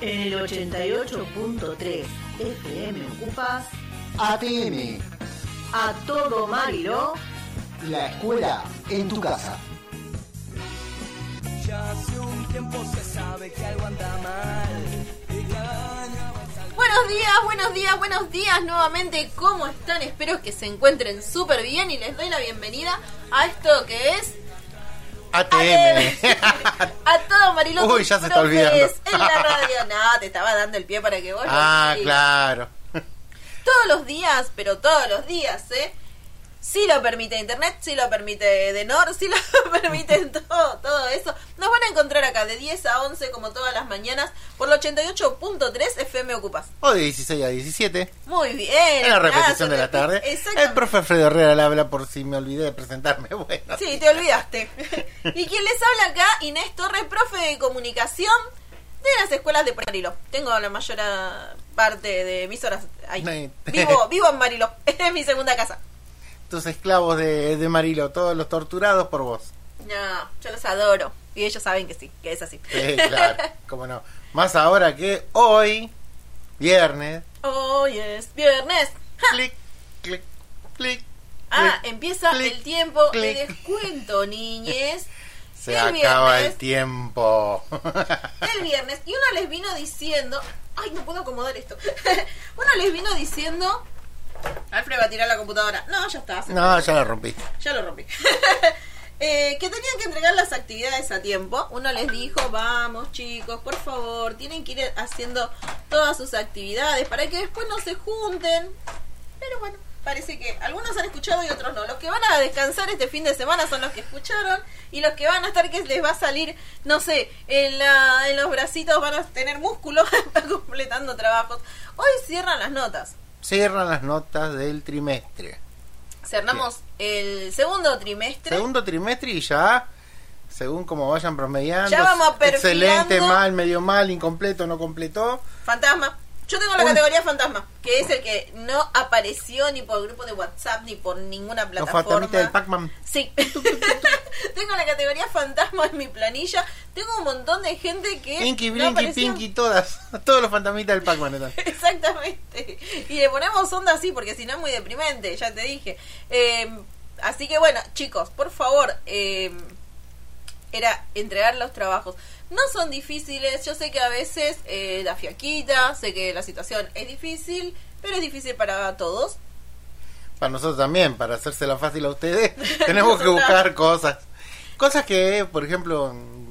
En el 88.3 FM ocupas ATM, a todo Mariló. la escuela en tu casa. Ya hace un tiempo se sabe que algo anda mal. Buenos días, buenos días, buenos días nuevamente. ¿Cómo están? Espero que se encuentren súper bien y les doy la bienvenida a esto que es ATM. a todo Mariloto. Uy, ya se está olvidando. En la radio. No, te estaba dando el pie para que vos lo ah, digas. claro. Todos los días, pero todos los días, ¿eh? Si lo permite Internet, si lo permite Denor, si lo permite todo, todo eso. Nos van a encontrar acá de 10 a 11 como todas las mañanas por el 88.3 FM Ocupas. O de 16 a 17. Muy bien. En la repetición de la tarde. El profe Alfredo Herrera le habla por si me olvidé de presentarme. Bueno. Sí, te olvidaste. y quien les habla acá, Inés Torres, profe de comunicación de las escuelas de Mariló. Tengo la mayor parte de mis horas ahí. Vivo, vivo en Mariló. Es mi segunda casa. Tus esclavos de, de Marilo, todos los torturados por vos. No, yo los adoro. Y ellos saben que sí, que es así. Sí, claro, cómo no. Más ahora que hoy, viernes, Hoy es viernes. ¡Ja! clic, clic, clic. Ah, clic, empieza clic, el tiempo de clic. descuento, niñez. Se el acaba viernes. el tiempo. el viernes y uno les vino diciendo, ay, no puedo acomodar esto. uno les vino diciendo, Alfred va a tirar la computadora. No, ya está. no, ya lo rompí. Ya lo rompí. Eh, que tenían que entregar las actividades a tiempo. Uno les dijo, vamos chicos, por favor, tienen que ir haciendo todas sus actividades para que después no se junten. Pero bueno, parece que algunos han escuchado y otros no. Los que van a descansar este fin de semana son los que escucharon y los que van a estar que les va a salir, no sé, en, la, en los bracitos van a tener músculo completando trabajos. Hoy cierran las notas. Cierran las notas del trimestre. Cerramos el segundo trimestre. Segundo trimestre y ya, según como vayan promediando, Ya vamos perfilando. excelente, mal, medio mal, incompleto, no completó. Fantasma. Yo tengo la categoría fantasma, que es el que no apareció ni por grupo de WhatsApp ni por ninguna Los plataforma. fantasmitas del Pac-Man. Sí. tengo la categoría fantasma en mi planilla. Tengo un montón de gente que Pinky, no Blinky, apareció. Pinky, todas. Todos los fantasmitas del Pac-Man están. Exactamente. Y le ponemos onda así porque si no es muy deprimente, ya te dije. Eh, así que bueno, chicos, por favor, eh, era entregar los trabajos. No son difíciles, yo sé que a veces eh, da fiaquita, sé que la situación es difícil, pero es difícil para todos. Para nosotros también, para hacérsela fácil a ustedes, tenemos que buscar cosas. Cosas que, por ejemplo, en-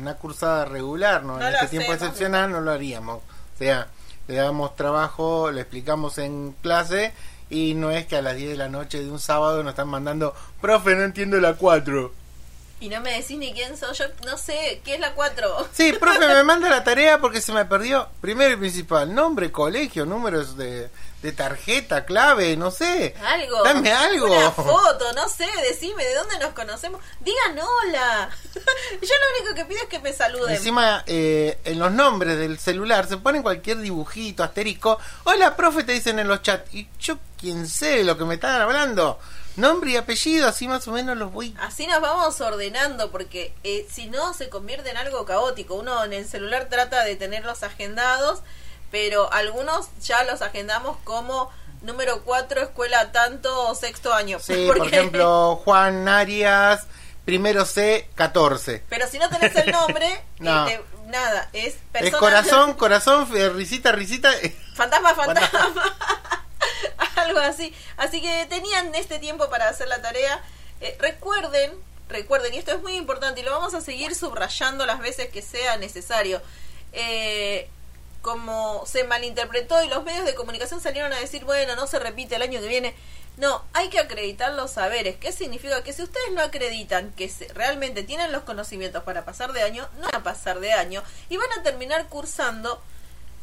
una cursada regular, ¿no? No en este tiempo hacemos. excepcional no lo haríamos. O sea, le damos trabajo, le explicamos en clase y no es que a las 10 de la noche de un sábado nos están mandando, profe, no entiendo la 4. Y no me decís ni quién soy, yo no sé, ¿qué es la 4? Sí, profe, me manda la tarea porque se me perdió. Primero y principal, nombre, colegio, números de, de tarjeta, clave, no sé. Algo. Dame algo. Una foto, no sé, decime de dónde nos conocemos. Digan hola. Yo lo único que pido es que me saluden. Encima, eh, en los nombres del celular se ponen cualquier dibujito, asterisco. Hola, profe, te dicen en los chats. Y yo, quién sé lo que me están hablando. Nombre y apellido, así más o menos los voy. Así nos vamos ordenando porque eh, si no se convierte en algo caótico. Uno en el celular trata de tenerlos agendados, pero algunos ya los agendamos como número 4, escuela tanto, sexto año. Sí, por ejemplo, Juan Arias, primero C, 14. Pero si no tenés el nombre, No. eh, nada, es persona... Es corazón, corazón, eh, risita, risita. Fantasma, fantasma. Algo así. Así que tenían este tiempo para hacer la tarea. Eh, recuerden, recuerden, y esto es muy importante y lo vamos a seguir subrayando las veces que sea necesario. Eh, como se malinterpretó y los medios de comunicación salieron a decir, bueno, no se repite el año que viene. No, hay que acreditar los saberes. ¿Qué significa? Que si ustedes no acreditan que realmente tienen los conocimientos para pasar de año, no van a pasar de año y van a terminar cursando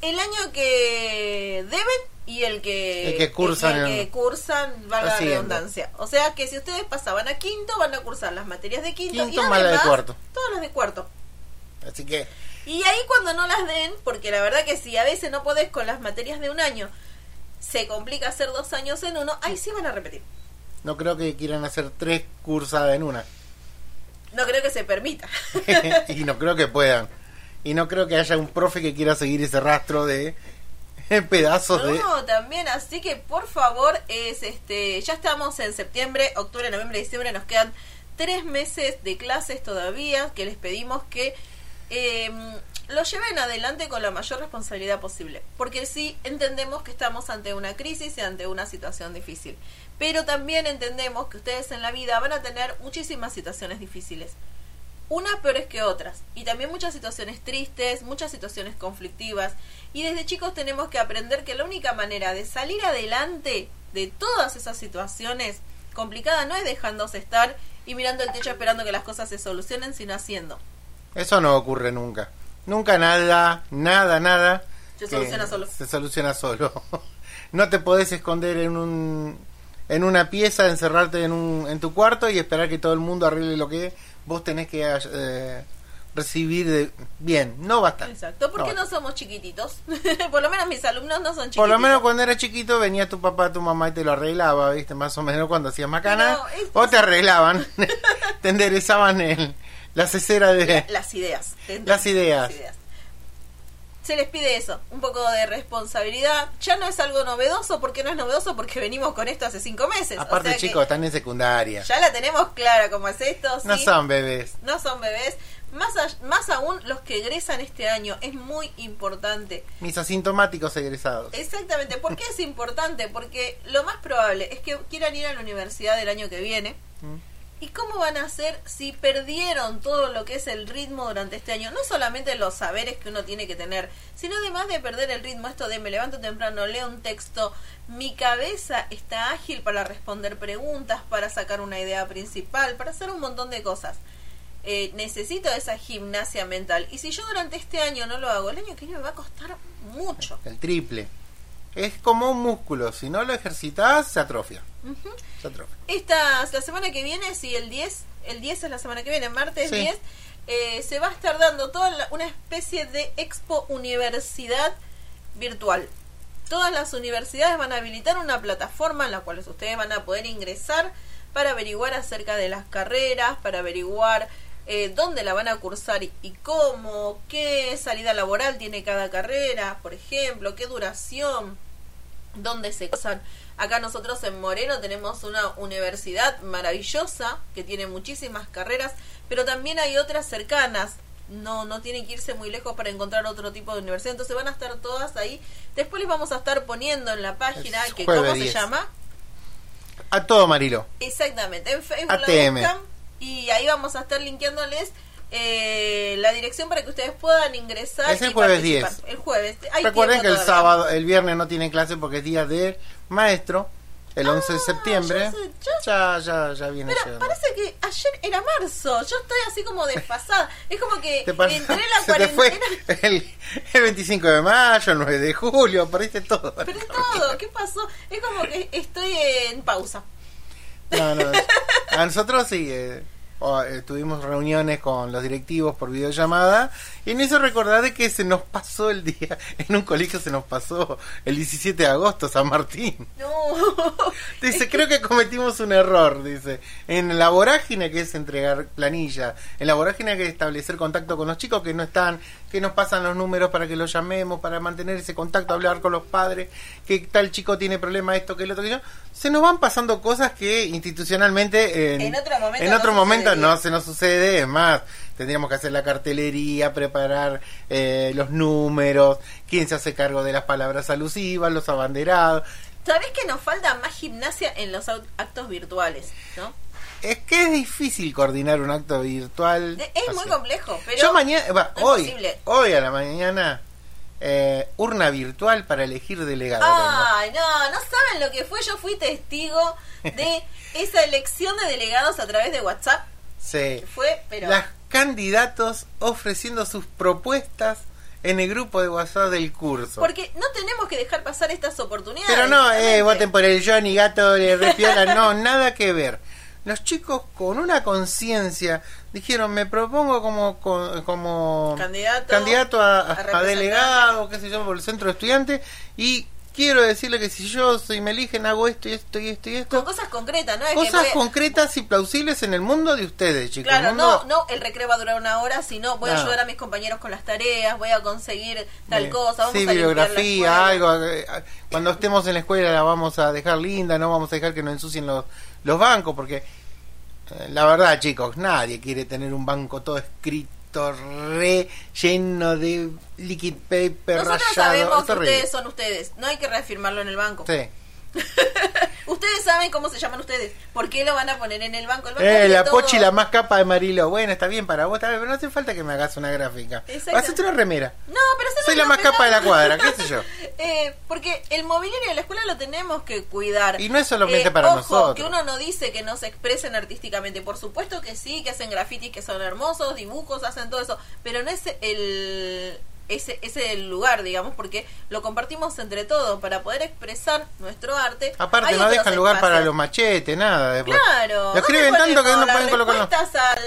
el año que deben y el que, El que cursan el que cursan, valga la redundancia. O sea que si ustedes pasaban a quinto, van a cursar las materias de quinto, Quinto y más la de además cuarto. todas las de cuarto. Así que, Y ahí cuando no las den, porque la verdad que si a veces no podés con las materias de un año, se complica hacer dos años en uno, ahí sí van a repetir. no creo que quieran hacer tres cursadas en una. No creo que se permita. y no creo que puedan. Y no creo que haya un profe que quiera seguir ese rastro de pedazos de... No, también, así que por favor, es este, ya estamos en septiembre, octubre, noviembre, diciembre, nos quedan tres meses de clases todavía, que les pedimos que eh, lo lleven adelante con la mayor responsabilidad posible, porque sí entendemos que estamos ante una crisis y ante una situación difícil, pero también entendemos que ustedes en la vida van a tener muchísimas situaciones difíciles unas peores que otras y también muchas situaciones tristes, muchas situaciones conflictivas y desde chicos tenemos que aprender que la única manera de salir adelante de todas esas situaciones complicadas no es dejándose estar y mirando el techo esperando que las cosas se solucionen, sino haciendo. Eso no ocurre nunca. Nunca nada, nada, nada. Se soluciona solo. Se soluciona solo. no te podés esconder en un en una pieza, encerrarte en un en tu cuarto y esperar que todo el mundo arregle lo que vos tenés que eh, recibir de bien. No estar. Exacto, porque No no, somos chiquititos. Por lo menos mis alumnos no son chiquititos. Por lo menos cuando era chiquito venía tu papá, tu mamá y te lo arreglaba, ¿viste? Más o menos cuando hacías macana. No, es- O te arreglaban, te enderezaban el, la cesera de... las ideas. Las ideas. Se les pide eso, un poco de responsabilidad. Ya no es algo novedoso, porque no es novedoso, porque venimos con esto hace cinco meses. O Aparte, sea chicos, están en secundaria. Ya la tenemos clara cómo es esto. No son bebés. No son bebés. Más, a- más aún los que egresan este año. Es muy importante. Mis asintomáticos egresados. Exactamente. ¿Por qué es importante? Porque lo más probable es que quieran ir a la universidad el año que viene. Mm. ¿Y cómo van a hacer si perdieron todo lo que es el ritmo durante este año? No solamente los saberes que uno tiene que tener, sino además de perder el ritmo, esto de me levanto temprano, leo un texto, mi cabeza está ágil para responder preguntas, para sacar una idea principal, para hacer un montón de cosas. Eh, necesito esa gimnasia mental. Y si yo durante este año no lo hago, el año que viene me va a costar mucho. El triple. Es como un músculo. Si no lo ejercitas, se atrofia. Ujú. Se atrofia. Esta, la semana que viene, sí, el 10, el 10 es la semana que viene, martes Sí. 10, eh, se va a estar dando toda la- una especie de expo universidad virtual. Todas las universidades van a habilitar una plataforma en la cual ustedes van a poder ingresar para averiguar acerca de las carreras, para averiguar eh, dónde la van a cursar y, y cómo, qué salida laboral tiene cada carrera, por ejemplo, qué duración, dónde se cursan. Acá nosotros en Moreno tenemos una universidad maravillosa que tiene muchísimas carreras, pero también hay otras cercanas. No, no tienen que irse muy lejos para encontrar otro tipo de universidad. Entonces van a estar todas ahí. Después les vamos a estar poniendo en la página que cómo se 10. llama. A todo, Marilo. Exactamente, en Facebook la ATM. buscan y ahí vamos a estar linkeándoles eh, la dirección para que ustedes puedan ingresar. Es el jueves participar. 10. El jueves. Hay Recuerden que el todavía. sábado, el viernes no tienen clase porque es día del maestro. El 11 de Ah, septiembre. ya sé, ya- Ya, viene Pero llegando. parece que ayer era marzo. Yo estoy así como desfasada. Es como que entré en la cuarentena. el, el 25 de mayo, el 9 de julio, perdiste todo. Pero todo. ¿Qué pasó? Es como que estoy en pausa. No, no. A nosotros sí. eh, o, eh, tuvimos reuniones con los directivos por videollamada y me hizo recordar de que se nos pasó el día, en un colegio se nos pasó el 17 de agosto, San Martín. No. Dice, creo que cometimos un error, dice. En la vorágine que es entregar planilla, en la vorágine que es establecer contacto con los chicos que no están, que nos pasan los números para que los llamemos, para mantener ese contacto, hablar con los padres, que tal chico tiene problema, esto, que el otro, que yo. Se nos van pasando cosas que institucionalmente En otro momento en no otro momento sucedería. no se nos sucede. Es más, tendríamos que hacer la cartelería, preparar eh, los números, quién se hace cargo de las palabras alusivas, los abanderados. ¿Sabés que nos falta más gimnasia en los actos virtuales? ¿no? Es que es difícil coordinar un acto virtual. Es muy complejo, pero Yo mañana, va, no es hoy, posible. hoy a la mañana, eh, urna virtual para elegir delegado. Ay, no, no saben lo que fue. Yo fui testigo de esa elección de delegados a través de WhatsApp. Sí. Fue, pero. Las candidatos ofreciendo sus propuestas en el grupo de WhatsApp del curso. Porque no tenemos que dejar pasar estas oportunidades. Pero no, eh, voten por el Johnny Gato de Repiola, no, nada que ver. Los chicos con una conciencia dijeron, me propongo como co- como Candidato candidato a, a a representante. delegado, qué sé yo, por el centro de estudiantes y quiero decirle que si yo soy me eligen hago esto y esto y esto y esto. Con cosas concretas, ¿no? Es Cosas concretas y plausibles en el mundo de ustedes, chicos. Claro, mundo- no, no, el recreo va a durar una hora, sino voy a ayudar a mis compañeros con las tareas, voy a conseguir tal Eh, cosa, vamos sí, a bibliografía, algo. eh, Cuando estemos en la escuela la vamos a dejar linda, no vamos a dejar que nos ensucien los, los bancos, porque eh, la verdad, chicos, nadie quiere tener un banco todo escrito, re lleno de liquid paper Nosotros rayado. sabemos que ustedes son ustedes, no hay que reafirmarlo en el banco. Sí. ustedes saben cómo se llaman ustedes, ¿por qué lo van a poner en el banco? El banco Eh, la todos. pochi la más capa de Marilo. Bueno, está bien para vos, está bien, pero no hace falta que me hagas una gráfica. Hacete una remera. No, pero Soy la más capa de la cuadra, qué sé yo. Eh, porque el mobiliario de la escuela lo tenemos que cuidar. Y no es solamente Eh, para ojo, nosotros. que uno no dice que no se expresen artísticamente. Por supuesto que sí, que hacen grafitis que son hermosos, dibujos, hacen todo eso. Pero no es el ese, ese es el lugar, digamos, porque lo compartimos entre todos para poder expresar nuestro arte. Aparte, no dejan lugar para los machetes, nada. Después. Claro. Lo escriben ¿dónde tanto que no pueden colocarlo. al-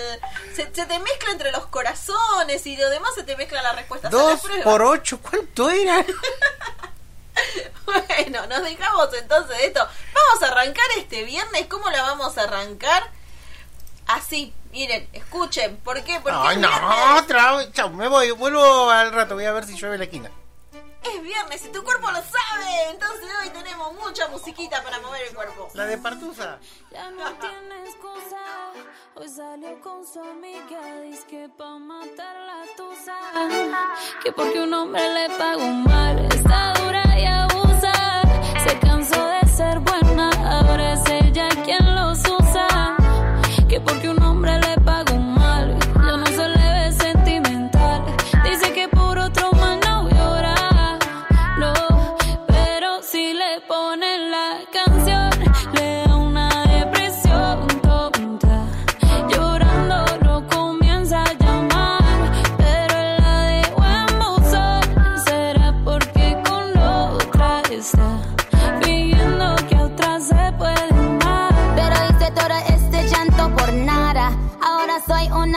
Se, se te mezcla entre los corazones y lo demás se te mezcla las respuestas a la Dos prueba. por ocho, ¿cuánto era? Bueno, nos dejamos entonces de esto. Vamos a arrancar este viernes. ¿Cómo la vamos a arrancar? Así, miren, escuchen. ¿Por qué? Porque Ay, es, no, viernes, otra vez. Chau, me voy. Vuelvo al rato. Voy a ver si llueve la esquina. es viernes y tu cuerpo lo sabe. Entonces hoy tenemos mucha musiquita para mover el cuerpo. La de Partusa. Ya no tiene excusa. Hoy salió con su amiga. Dice que pa' matar la tusa. Que porque un hombre le pagó mal. Está dura y abusa. Se cansó de ser buena. Ahora es ella quien los usa. Que porque un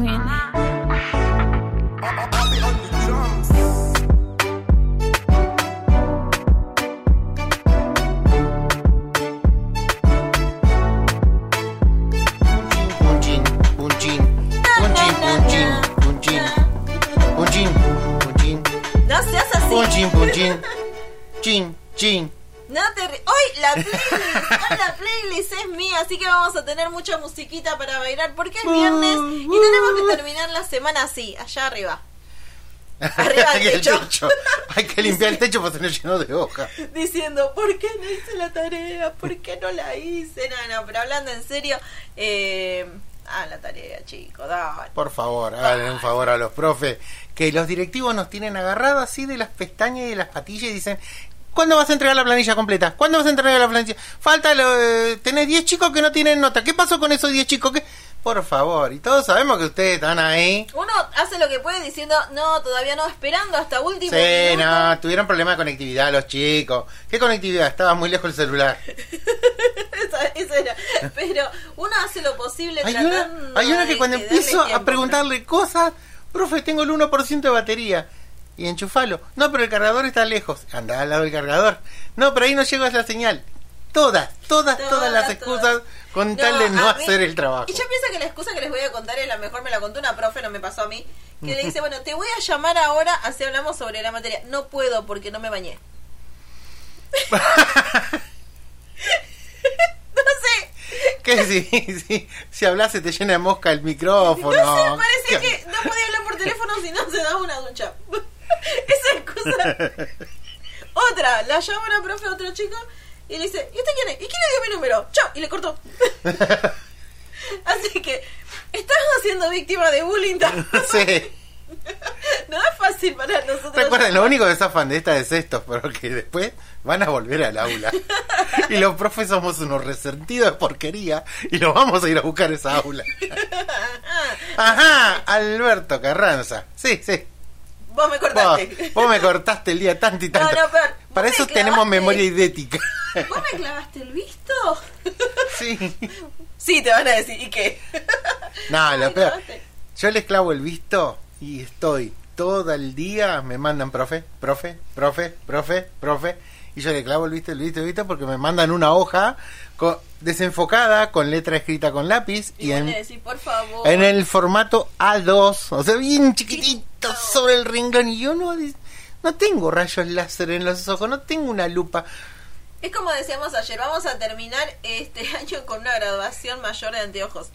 Queen. No seas así. punchín, punchín, chin, chin. No te Hoy la playlist, hoy la playlist es mía, así que vamos a tener mucha musiquita para bailar porque es viernes y tenemos que terminar la semana así, allá arriba. Arriba del El techo. techo. Hay que limpiar el techo para tener lleno de hojas. Diciendo, ¿por qué no hice la tarea? ¿Por qué no la hice? No, no, pero hablando en serio, eh, Ah, la tarea, chicos, dale. Por favor, háganle un favor a los profes, que los directivos nos tienen agarrados así de las pestañas y de las patillas y dicen, ¿cuándo vas a entregar la planilla completa? ¿Cuándo vas a entregar la planilla? Falta, lo, eh, tenés 10 chicos que no tienen nota. ¿Qué pasó con esos 10 chicos? Por favor, y todos sabemos que ustedes están ahí. Uno hace lo que puede diciendo, no, todavía no, esperando hasta último Sí, minuto. no, tuvieron problemas de conectividad los chicos. ¿Qué conectividad? Estaba muy lejos el celular. Esa- eso era. Pero uno hace lo posible Hay tratando una, hay una que de- cuando de empiezo a preguntarle cosas, profe, tengo el 1% de batería. Y enchufalo. No, pero el cargador está lejos. Anda al lado del cargador. No, pero ahí no llega la señal. Todas, todas, todas, Todas, las excusas todas. Con tal de no mí- hacer el trabajo. Y yo pienso que la excusa que les voy a contar es la mejor, me la contó una profe, no me pasó a mí, que le dice, bueno, te voy a llamar ahora, así hablamos sobre la materia. No puedo porque no me bañé. no sé, Que sí. Si hablas se te llena de mosca el micrófono. no sé, parece ¿Qué? que no podía hablar por teléfono si no se daba una ducha. Esa excusa. Otra, la llama una profe a otro chico y le dice, ¿y usted quién es? ¿Y quién le dio mi número? Chao, y le cortó. Así que, estamos siendo víctima de bullying. Sí. No es fácil para nosotros. Recuerden, lo único que zafan de esta es esto, pero que después van a volver al aula. Y los profes somos unos resentidos de porquería y los vamos a ir a buscar a esa aula. Ajá, Alberto Carranza. Sí, sí. Vos me cortaste. vos me cortaste el día tanto y No, tanto. no, peor. Vos Para me eso tenemos memoria idética. ¿Vos me clavaste el visto? Sí. Sí, te van a decir, ¿y qué? No, lo peor. Yo les clavo el visto y estoy todo el día, me mandan profe, profe, profe, profe, profe, y yo le clavo el visto, el visto, el visto, porque me mandan una hoja desenfocada, con letra escrita con lápiz, Y, y, en, decís, por favor. en el formato A2, o sea, bien chiquitito sobre el renglón, y yo no, no tengo rayos láser en los ojos, no tengo una lupa. Es como decíamos ayer, vamos a terminar este año con una graduación mayor de anteojos.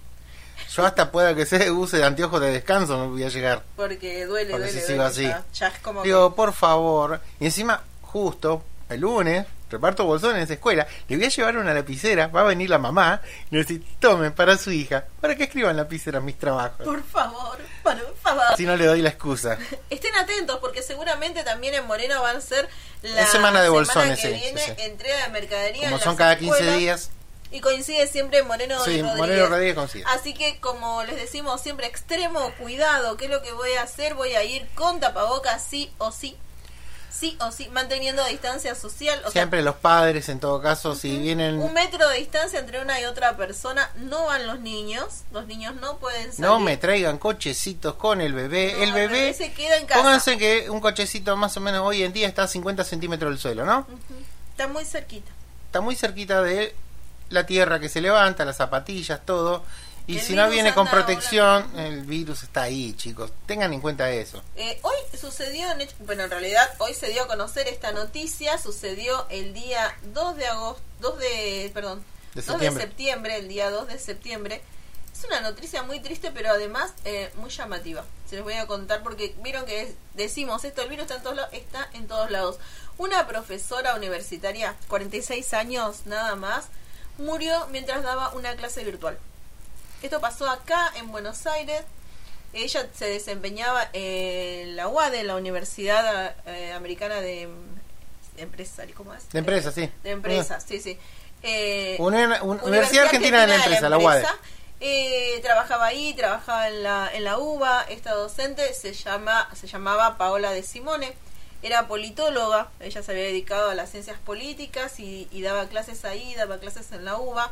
Yo hasta pueda que se use de anteojos de descanso, no voy a llegar. Porque duele, Porque duele. si sigo duele, así. Ya, ya es como Digo, por favor. Y encima, justo el lunes, reparto bolsones en esa escuela. Le voy a llevar una lapicera. Va a venir la mamá. Y le decir, tomen para su hija. Para que escriban lapicera mis trabajos. por favor, por favor. Si no le doy la excusa. Estén atentos porque seguramente también en Moreno van a ser la Es semana de bolsones, que sí, viene sí, sí. entrega de mercadería. Como en son cada 15 escuelas. días. Y coincide siempre Moreno Sí, Rodríguez. Moreno Rodríguez coincide. Así que como les decimos siempre, extremo cuidado. ¿Qué es lo que voy a hacer? Voy a ir con tapabocas sí o sí. Sí o sí, manteniendo distancia social. O Siempre los padres, en todo caso, si vienen. un metro de distancia entre una y otra persona. No van los niños. Los niños no pueden salir. No me traigan cochecitos con el bebé. No, el bebé. se queda en casa. Pónganse que un cochecito más o menos hoy en día está a 50 centímetros del suelo, ¿no? Está muy cerquita. está muy cerquita de la tierra que se levanta, las zapatillas, todo. Y El si no viene con protección, el virus está ahí, chicos. Tengan en cuenta eso. Eh, hoy sucedió, en bueno, en realidad hoy se dio a conocer esta noticia, sucedió el día 2 de agosto, 2 de, perdón, De 2 septiembre. de septiembre, el día 2 de septiembre. Es una noticia muy triste, pero además eh, muy llamativa. Se les voy a contar porque vieron que es- decimos esto, el virus está en todos lados, está en todos lados. Una profesora universitaria, 46 años nada más, murió mientras daba una clase virtual. Esto pasó acá en Buenos Aires. Ella se desempeñaba en la UADE, la Universidad eh, Americana de Empresarios, ¿cómo es? De empresas, sí. De empresas, sí, sí. Eh, un- Universidad Argentina de la Empresa, la UADE. Eh, trabajaba ahí, trabajaba en la, en la UBA. Esta docente se, llama, se llamaba Paola de Simone. Era politóloga, ella se había dedicado a las ciencias políticas y, y daba clases ahí, daba clases en la UBA.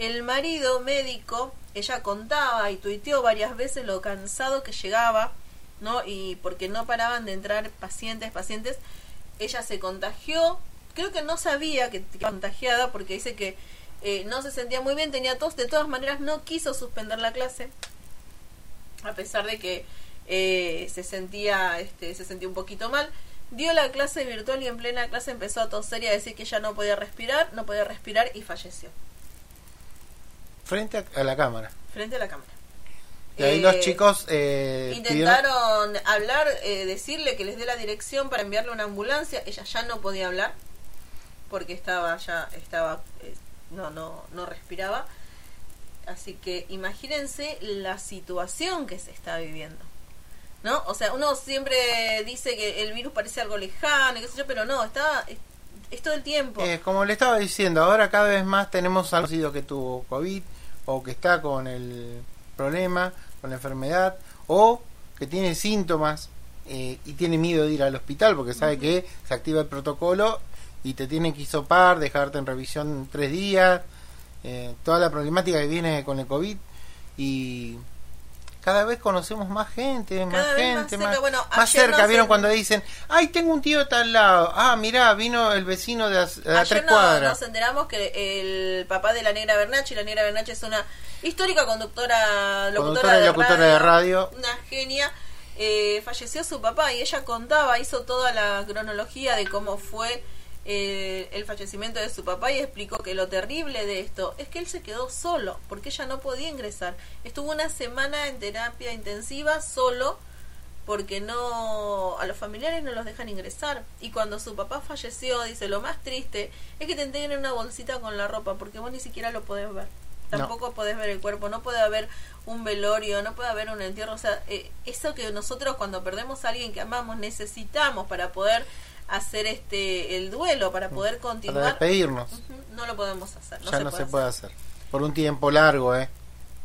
El marido médico, ella contaba y tuiteó varias veces lo cansado que llegaba, ¿no? Y porque no paraban de entrar pacientes, pacientes. Ella se contagió, creo que no sabía que estaba contagiada porque dice que eh, no se sentía muy bien, tenía tos, de todas maneras no quiso suspender la clase, a pesar de que eh, se sentía este, se sentía un poquito mal. Dio la clase virtual y en plena clase empezó a toser y a decir que ya no podía respirar, no podía respirar y falleció Frente a, a la cámara. frente a la cámara. Y ahí Eh, los chicos eh, pidieron- Intentaron hablar, eh, decirle que les dé la dirección para enviarle una ambulancia. Ella ya no podía hablar porque estaba ya estaba eh, no no no respiraba. Así que imagínense la situación que se está viviendo. ¿No? O sea, uno siempre dice que el virus parece algo lejano, y qué sé yo, pero no, está es, es todo el tiempo. Eh, como le estaba diciendo, ahora cada vez más tenemos algo conocido que tuvo COVID o que está con el problema, con la enfermedad, o que tiene síntomas eh, y tiene miedo de ir al hospital porque sabe que se activa el protocolo y te tienen que hisopar, dejarte en revisión tres días, eh, toda la problemática que viene con el COVID y cada vez conocemos más gente, más Cada vez más gente, cerca. más, Bueno, más ayer cerca. ¿Vieron cuando dicen, ay, tengo un tío de tal lado? Ah, mirá, vino el vecino de Ayer tres no- cuadras. nos enteramos que el papá de la negra Bernache, la negra Bernache es una histórica conductora, locutora, de, locutora radio, de radio. una genia. Eh, falleció su papá y ella contaba, hizo toda la cronología de cómo fue eh, el fallecimiento de su papá y explicó que lo terrible de esto es que él se quedó solo porque ella no podía ingresar. Estuvo una semana en terapia intensiva solo porque no a los familiares no los dejan ingresar y cuando su papá falleció dice lo más triste es que te entreguen una bolsita con la ropa porque vos ni siquiera lo podés ver No. tampoco podés ver el cuerpo no puede haber un velorio no puede haber un entierro o sea eh, eso que nosotros cuando perdemos a alguien que amamos necesitamos para poder hacer este el duelo para poder para continuar despedirnos. Ujú, no lo podemos hacer no ya se no puede se puede hacer. Por un tiempo largo, ¿eh?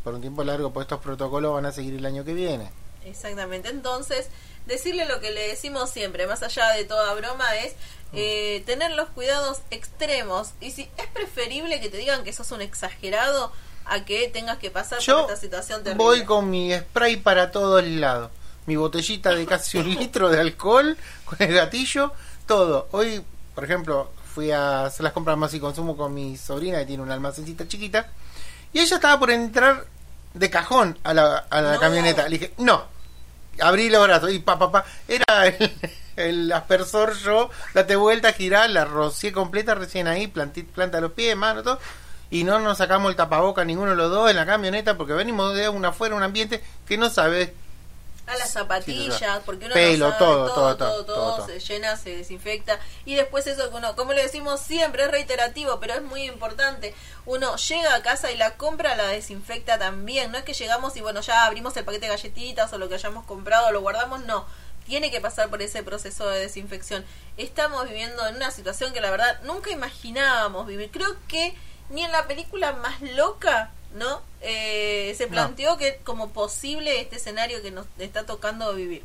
Por un tiempo largo, pues estos protocolos van a seguir el año que viene. Exactamente. Entonces, decirle lo que le decimos siempre, más allá de toda broma, es eh, tener los cuidados extremos. Y si es preferible que te digan que sos un exagerado a que tengas que pasar Yo por esta situación terrible. voy con mi spray para todos lados. Mi botellita de casi un litro de alcohol, con el gatillo, todo. Hoy, por ejemplo, fui a hacer las compras más y consumo con mi sobrina que tiene una almacencita chiquita. Y ella estaba por entrar de cajón a la, a la No. camioneta. Le dije, no. Abrí los brazos y pa, pa, pa. Era el, el aspersor yo, date vuelta, girá, la rocié completa recién ahí, planté, planta los pies, mano, todo. Y no nos sacamos el tapaboca ninguno de los dos en la camioneta porque venimos de un afuera, un ambiente que no sabe. A las zapatillas, sí, porque uno Pelo, no sabe, todo, todo, todo, todo, se llena, se desinfecta y después eso que uno, como le decimos siempre, es reiterativo, pero es muy importante. Uno llega a casa y la compra la desinfecta también, no es que llegamos y bueno, ya abrimos el paquete de galletitas o lo que hayamos comprado, lo guardamos, no. Tiene que pasar por ese proceso de desinfección. Estamos viviendo en una situación que la verdad nunca imaginábamos vivir. Creo que ni en la película más loca, ¿no? Eh, se No. planteó que como posible este escenario que nos está tocando vivir.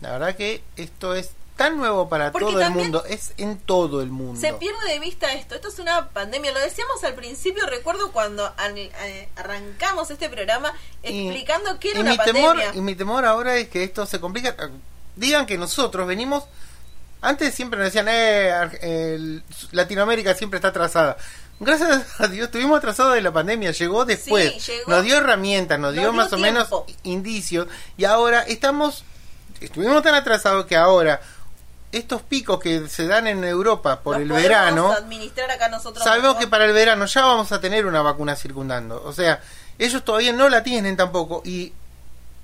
La verdad que esto es tan nuevo para Porque todo el mundo. Es en todo el mundo. Se pierde de vista esto. Esto es una pandemia. Lo decíamos al principio. Recuerdo cuando an- eh, arrancamos este programa Y- explicando que era y una mi temor pandemia. y mi temor ahora es que esto se complica digan que nosotros venimos antes siempre nos decían eh, el- Latinoamérica siempre está atrasada gracias a Dios estuvimos atrasados de la pandemia llegó después llegó. nos dio herramientas nos, Nos dio dio más o menos indicios y ahora estamos estuvimos tan atrasados que ahora estos picos que se dan en Europa por Los el verano administrar acá nosotros Sabemos que para el verano ya vamos a tener una vacuna circundando. O sea, ellos todavía no la tienen tampoco. Y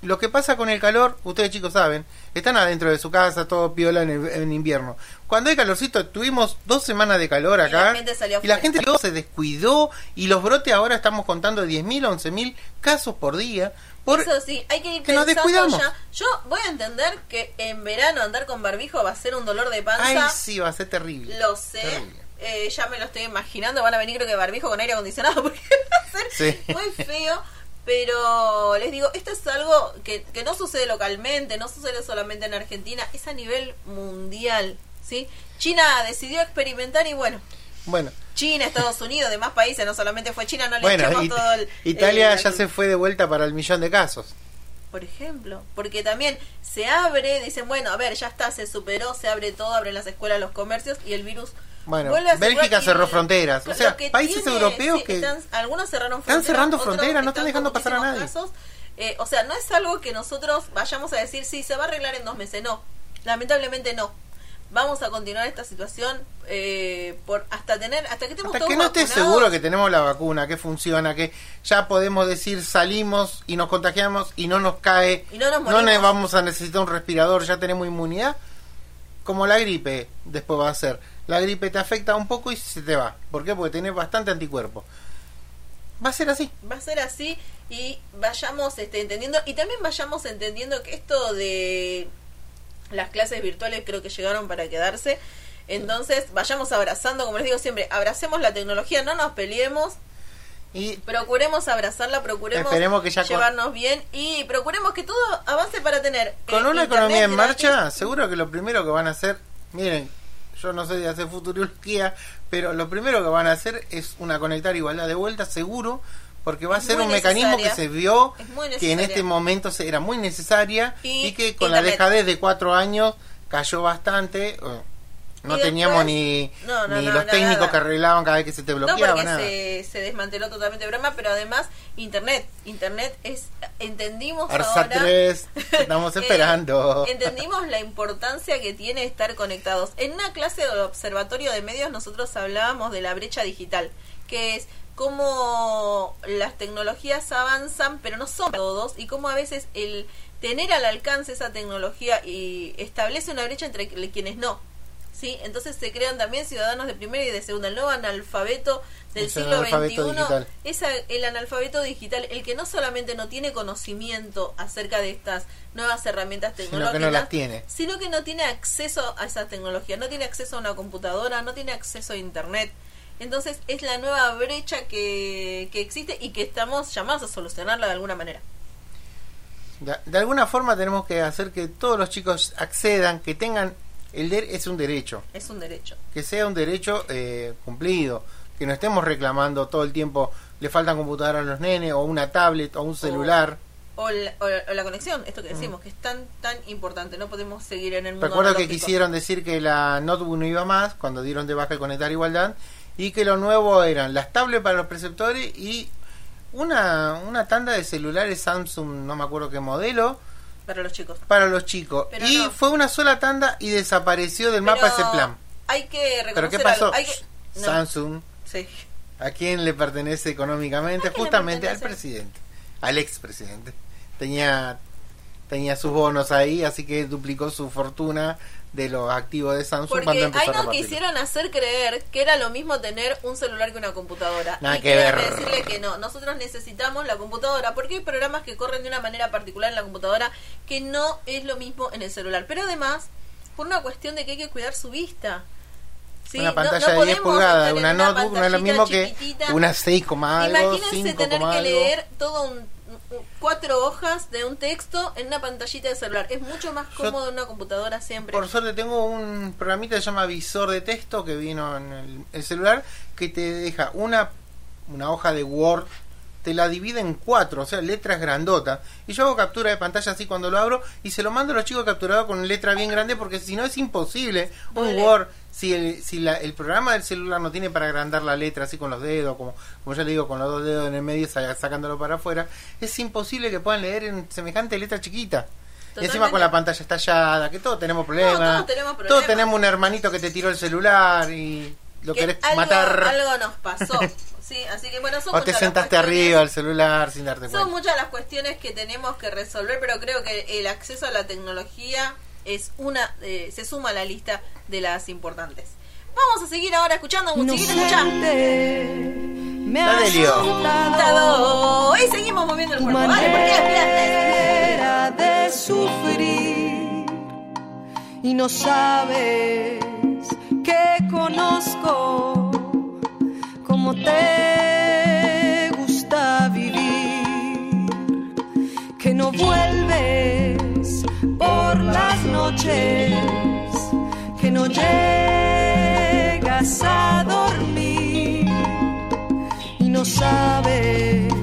lo que pasa con el calor, ustedes chicos saben, están adentro de su casa, todo piola en, el- en invierno. Cuando hay calorcito, tuvimos dos semanas de calor Y acá. la gente salió y la gente se descuidó. Y los brotes ahora estamos contando de 10.000, 11.000 casos por día. Por, Eso sí, hay que ir que nos descuidamos. ya. Yo voy a entender que en verano andar con barbijo va a ser un dolor de panza. Ay, sí, va a ser terrible. Lo sé. Terrible. Eh, ya me lo estoy imaginando. Van a venir, creo que barbijo con aire acondicionado porque va a ser Sí. muy feo. Pero les digo, esto es algo que, que no sucede localmente, no sucede solamente en Argentina, es a nivel mundial. ¿sí? China decidió experimentar y bueno, Bueno, China, Estados Unidos, demás países, no solamente fue China, no le bueno echemos It- todo el. Italia el- ya se fue de vuelta para el millón de casos. por ejemplo, porque también se abre, dicen, bueno, a ver, ya está, se superó, se abre todo, abren las escuelas, los comercios y el virus Bueno, Bélgica cerró fronteras. O sea, países tiene- europeos sí, que están- algunos cerraron están fronteras, cerrando otros fronteras, no están están dejando pasar a nadie. casos. Eh, o sea, no es algo que nosotros vayamos a decir, sí, se va a arreglar en dos meses, no, lamentablemente no. Vamos a continuar esta situación eh, por hasta tener hasta que estemos Hasta todos que no estés seguro que tenemos la vacuna, que funciona, que ya podemos decir salimos y nos contagiamos y no nos cae, Y no nos morimos. vamos a necesitar un respirador, ya tenemos inmunidad, como la gripe después va a ser. La gripe te afecta un poco y se te va. ¿Por qué? Porque tenés bastante anticuerpo. Va a ser así. va a ser así y vayamos este, entendiendo y también vayamos entendiendo que esto de las clases virtuales creo que llegaron para quedarse entonces vayamos abrazando como les digo siempre abracemos la tecnología no nos peleemos Y procuremos abrazarla procuremos que ya con- llevarnos bien y procuremos que todo avance para tener con eh, una economía en marcha, seguro que lo primero que van a hacer, miren, yo no sé de hacer futurología, pero lo primero que van a hacer es una conectar igualdad de vuelta, seguro, porque va a ser muy un mecanismo que se vio que en este momento se- era muy necesaria Y y, que con la dejadez de cuatro años cayó bastante. No teníamos ni, No, no, ni no, los técnicos nada. que arreglaban cada vez que se te bloqueaba, porque nada. se, se desmanteló totalmente el programa, pero además Internet. Internet es, entendimos Arsa ahora... 3, estamos esperando. entendimos la importancia que tiene estar conectados. En una clase del Observatorio de Medios nosotros hablábamos de la brecha digital, que es cómo las tecnologías avanzan, pero no son todos, y cómo a veces el tener al alcance esa tecnología y establece una brecha entre quienes no. ¿Sí? Entonces se crean también ciudadanos de primera y de segunda. El nuevo analfabeto del Es siglo XXI es el analfabeto digital, el que no solamente no tiene conocimiento acerca de estas nuevas herramientas Sino tecnológicas, que no las tiene. sino que no tiene acceso a esa tecnología, no tiene acceso a una computadora, no tiene acceso a internet. Entonces es la nueva brecha que, que existe y que estamos llamados a solucionarla de alguna manera. De, de alguna forma tenemos que hacer que todos los chicos accedan, que tengan el der es un derecho, Es un derecho. que sea un derecho eh, cumplido, que no estemos reclamando todo el tiempo le faltan computadoras a los nenes o una tablet o un celular. O la, o la- o la conexión, esto que decimos, que es tan tan importante, no podemos seguir en el mundo. Recuerdo que quisieron decir que la notebook no iba más cuando dieron de baja el conectar igualdad y que lo nuevo eran las tablets para los preceptores y una, una tanda de celulares Samsung, no me acuerdo qué modelo, para los chicos. para los chicos. Pero y no. fue una sola tanda y desapareció del mapa ese plan. Hay que reconocer ¿Pero qué pasó? algo, hay que- no, Samsung, sí. ¿a quién le pertenece económicamente? ¿A quién le Justamente al presidente, al expresidente. Tenía, tenía sus bonos ahí, así que duplicó su fortuna de los activos de Samsung cuando Porque empezó ahí a nos quisieron hacer creer que era lo mismo tener un celular que una computadora. Nada y que ver. decirle que no, nosotros necesitamos la computadora porque hay programas que corren de una manera particular en la computadora que no es lo mismo en el celular. Pero además, por una cuestión de que hay que cuidar su vista. ¿Sí? Una No- pantalla no de 10 podemos pulgadas, una notebook no es lo mismo que una 6, algo, Imagínense 5, tener que algo. leer todo un- cuatro hojas de un texto en una pantallita de celular. Es mucho más cómodo en una computadora siempre. Por suerte tengo un programita que se llama visor de texto que vino en el, el celular que te deja una, una hoja de Word, te la divide en cuatro, o sea, letras grandotas. Y yo hago captura de pantalla así cuando lo abro y se lo mando a los chicos capturados con letra bien grande porque si no es imposible. Un. Word, si el, si la- el programa del celular no tiene para agrandar la letra así con los dedos, como, como ya le digo, con los dos dedos en el medio sa- sacándolo para afuera, es imposible que puedan leer en semejante letra chiquita. Y encima con la pantalla estallada, que todos tenemos problemas. todos tenemos Todos problemas. tenemos un hermanito que te tiró el celular y lo que querés algo, matar. algo nos pasó. sí, así que bueno, son o te sentaste arriba del celular sin darte Son cuenta. muchas las cuestiones que tenemos que resolver, pero creo que el acceso a la tecnología es una, eh, se suma a la lista de las importantes. Vamos a seguir ahora escuchando musiquita, escucha. me. Tado. Y seguimos moviendo el cuerpo, ¿vale? Porque es viernes. de sufrir y no sabes que conozco cómo te gusta vivir que no vuelves por las noches que no llegas a dormir y no sabes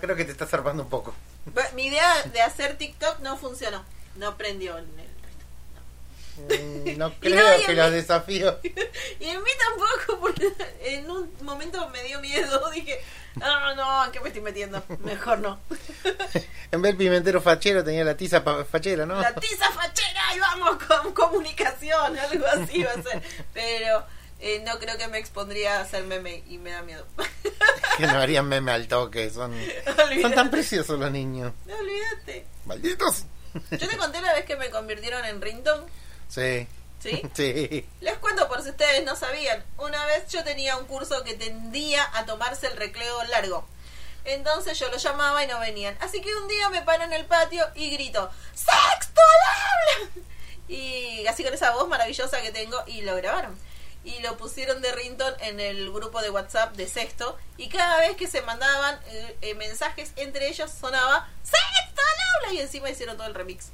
Creo que te estás zarpando un poco. Mi idea de hacer TikTok no funcionó. No prendió en el... Mm, No creo que los desafíos. Y en mí tampoco, porque en un momento me dio miedo. Dije, no, no, ¿en qué me estoy metiendo? Mejor no. En vez del pimentero fachero tenía la tiza fachera, ¿no? La tiza fachera y vamos con comunicación, algo así va a ser. Pero eh, no creo que me expondría a hacer meme y me da miedo. que no harían meme al toque. Son, Olvídate. son tan preciosos los niños. No olvídate. Malditos. Yo te conté la vez que me convirtieron en ringtone. Sí. ¿Sí? Sí. Les cuento por si ustedes no sabían. Una vez yo tenía un curso que tendía a tomarse el recreo largo. Entonces yo lo llamaba y no venían. Así que un día me paro en el patio y grito, ¡Sexto al habla! Y así con esa voz maravillosa que tengo y lo grabaron. Y lo pusieron de ringtone en el grupo de WhatsApp de Sexto. Y cada vez que se mandaban eh, eh, mensajes entre ellos sonaba ¡Sexto al habla! Y encima hicieron todo el remix.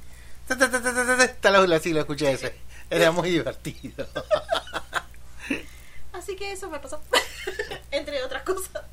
Ta, ta, ta, ta, ta, ta, Hasta la sí lo escuché ese. Era muy divertido. Así que eso me pasó. entre otras cosas.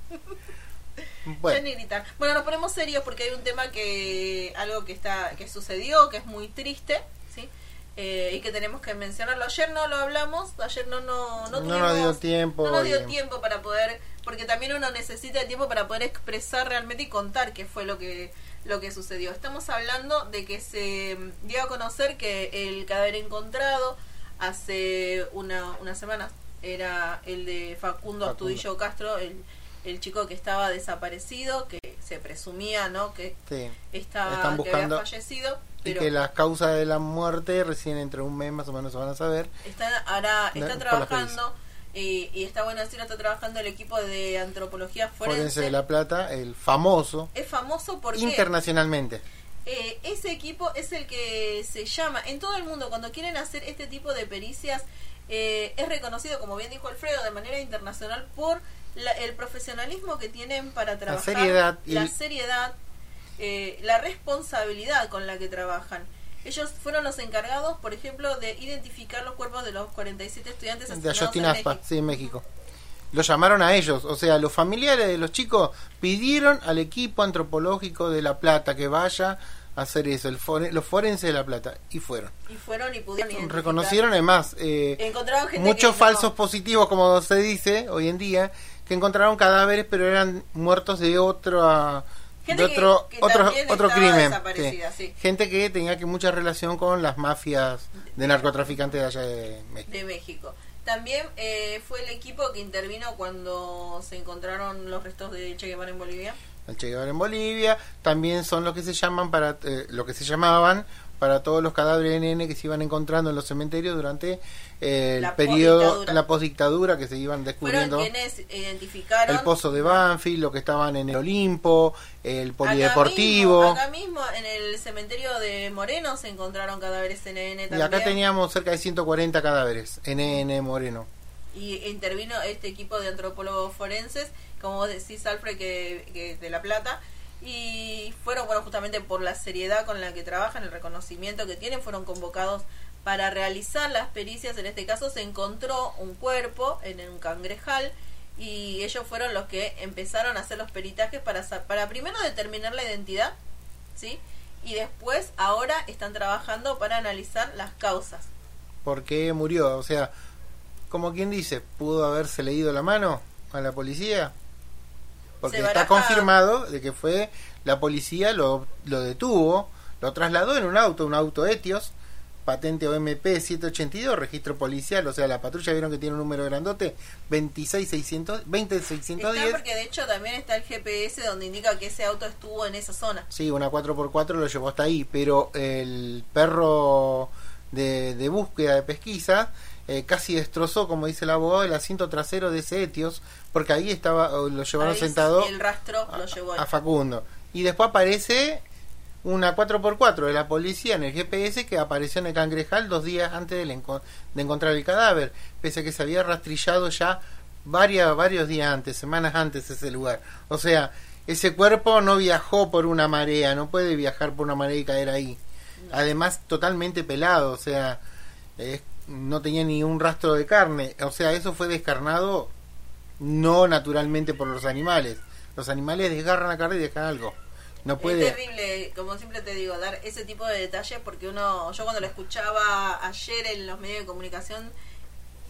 Bueno. Ni gritar. Bueno, nos ponemos serios porque hay un tema que algo que está que sucedió, que es muy triste, ¿sí? Eh, y que tenemos que mencionarlo. Ayer no lo hablamos, ayer no no no, No tuvimos- nos dio tiempo No nos dio tiempo para poder porque también uno necesita el tiempo para poder expresar realmente y contar qué fue lo que lo que sucedió. Estamos hablando de que se dio a conocer que el cadáver encontrado hace una, una semana era el de Facundo Facundo. Astudillo Castro, el, el chico que estaba desaparecido, que se presumía, ¿no? Que Sí. estaba Están que había buscando- fallecido, Y que las causas de la muerte recién entre un mes más o menos se van a saber. está ahora está trabajando y, y está bueno decirlo, está trabajando el equipo de antropología forense. Forense de La Plata, el famoso, Es famoso porque internacionalmente. eh, ese equipo es el que se llama en todo el mundo cuando quieren hacer este tipo de pericias eh, es reconocido como bien dijo Alfredo de manera internacional por la- el profesionalismo que tienen para trabajar seriedad y la seriedad eh, la responsabilidad con la que trabajan ellos fueron los encargados por ejemplo de identificar los cuerpos de los 47 estudiantes de en Ayotzinapa, México. sí, en México. Lo llamaron a ellos, o sea, los familiares de los chicos pidieron al equipo antropológico de La Plata que vaya a hacer eso, el fore- los forenses de La Plata, y fueron. y fueron y pudieron. Reconocieron además eh, muchos no- falsos positivos, como se dice hoy en día, que encontraron cadáveres, pero eran muertos de otro Gente de otro que otro otro crimen sí. gente que tenía que mucha relación con las mafias de narcotraficantes de allá de México de México. También eh, fue el equipo que intervino cuando se encontraron los restos de Che Guevara en Bolivia. el Che Guevara en Bolivia, también son los que se llaman para eh, lo que se llamaban para todos los cadáveres de nene que se iban encontrando en los cementerios durante eh, el La periodo la postdictadura que se iban Fueron descubriendo quienes identificaron el pozo de Banfield, los que estaban en el Olimpo, el Acá polideportivo mismo, acá mismo, en el cementerio de Moreno se encontraron cadáveres NN y también. acá teníamos cerca de 140 cadáveres en N Moreno. y intervino este equipo de antropólogos forenses, como vos decís, Alfred, que, que de La Plata, y fueron, bueno, justamente por la seriedad con la que trabajan, el reconocimiento que tienen, fueron convocados para realizar las pericias. En este caso se encontró un cuerpo en un cangrejal y ellos fueron los que empezaron a hacer los peritajes para, para primero determinar la identidad, ¿sí? Y después, ahora están trabajando para analizar las causas. ¿Por qué murió? O sea, como quien dice, ¿pudo haberse leído la mano a la policía? Porque está confirmado de que fue la policía lo, lo detuvo, lo trasladó en un auto, un auto Etios, patente OMP 782, registro policial, o sea, la patrulla vieron que tiene un número grandote, 26600, Está 20610. porque de hecho también está el GPS donde indica que ese auto estuvo en esa zona. Sí, una 4x4 lo llevó hasta ahí, pero el perro de, de búsqueda, de pesquisa, eh, casi destrozó, como dice el abogado, el asiento trasero de ese Etios, porque ahí estaba, lo llevaron Ahí sentado El rastro lo a, llevó ahí. a Facundo. Y después aparece una 4x4 de la policía en el GPS que apareció en el Cangrejal dos días antes enco- de encontrar el cadáver, pese a que se había rastrillado ya varias, varios días antes, semanas antes ese lugar. O sea, ese cuerpo no viajó por una marea, no puede viajar por una marea y caer ahí. Además, totalmente pelado, o sea, es- no tenía ni un rastro de carne. O sea, eso fue descarnado no naturalmente por los animales. Los animales desgarran la carne y dejan algo. No Es puede. terrible, como siempre te digo, dar ese tipo de detalles porque uno, yo cuando lo escuchaba ayer en los medios de comunicación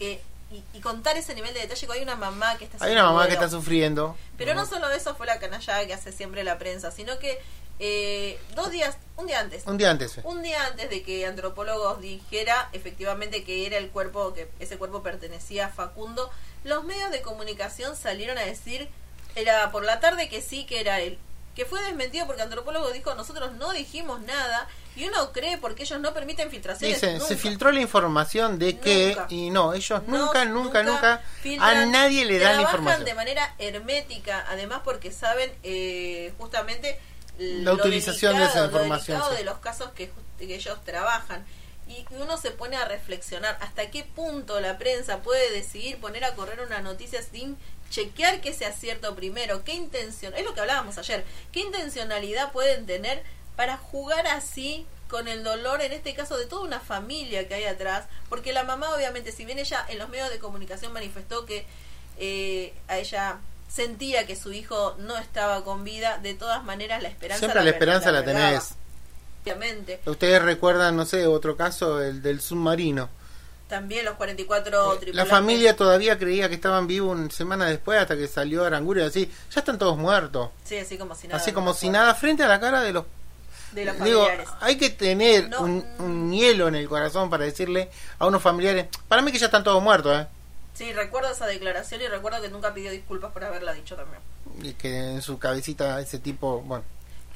eh, y, y contar ese nivel de detalle, que hay una mamá que está Hay una mamá que está sufriendo. Pero no solo eso fue la canallada que hace siempre la prensa, sino que eh, dos días, un día antes, Un día antes. un día antes de que antropólogos dijera efectivamente que era el cuerpo, que ese cuerpo pertenecía a Facundo, los medios de comunicación salieron a decir, era por la tarde que sí que era él. Que fue desmentido porque antropólogo dijo, nosotros no dijimos nada, y uno cree porque ellos no permiten filtraciones. Dicen, se nunca. filtró la información de que. Nunca. Y no, ellos No, nunca, nunca, nunca. A nadie le dan la trabajan información. de manera hermética, además porque saben eh, justamente La utilización de esa lo información, sí. de los casos que, que ellos trabajan. Y uno se pone a reflexionar hasta qué punto la prensa puede decidir poner a correr una noticia sin chequear que sea cierto primero, qué intención, es lo que hablábamos ayer, qué intencionalidad pueden tener para jugar así con el dolor, en este caso, de toda una familia que hay atrás, porque la mamá obviamente, si bien ella en los medios de comunicación manifestó que eh, a ella sentía que su hijo no estaba con vida, de todas maneras la esperanza Siempre la esperanza la regaba, tenés. Obviamente. Ustedes recuerdan, no sé, otro caso, el del submarino. También los 44 Eh, La familia todavía creía que estaban vivos una semana después hasta que salió Aranguren y así, ya están todos muertos. Sí, así como si nada. así como si nada frente a la cara de los De los Digo, familiares. hay que tener No, un, mm. un hielo en el corazón para decirle a unos familiares, para mí que ya están todos muertos, ¿eh? Sí, recuerdo esa declaración y recuerdo que nunca pidió disculpas por haberla dicho también. Y que en su cabecita ese tipo, bueno,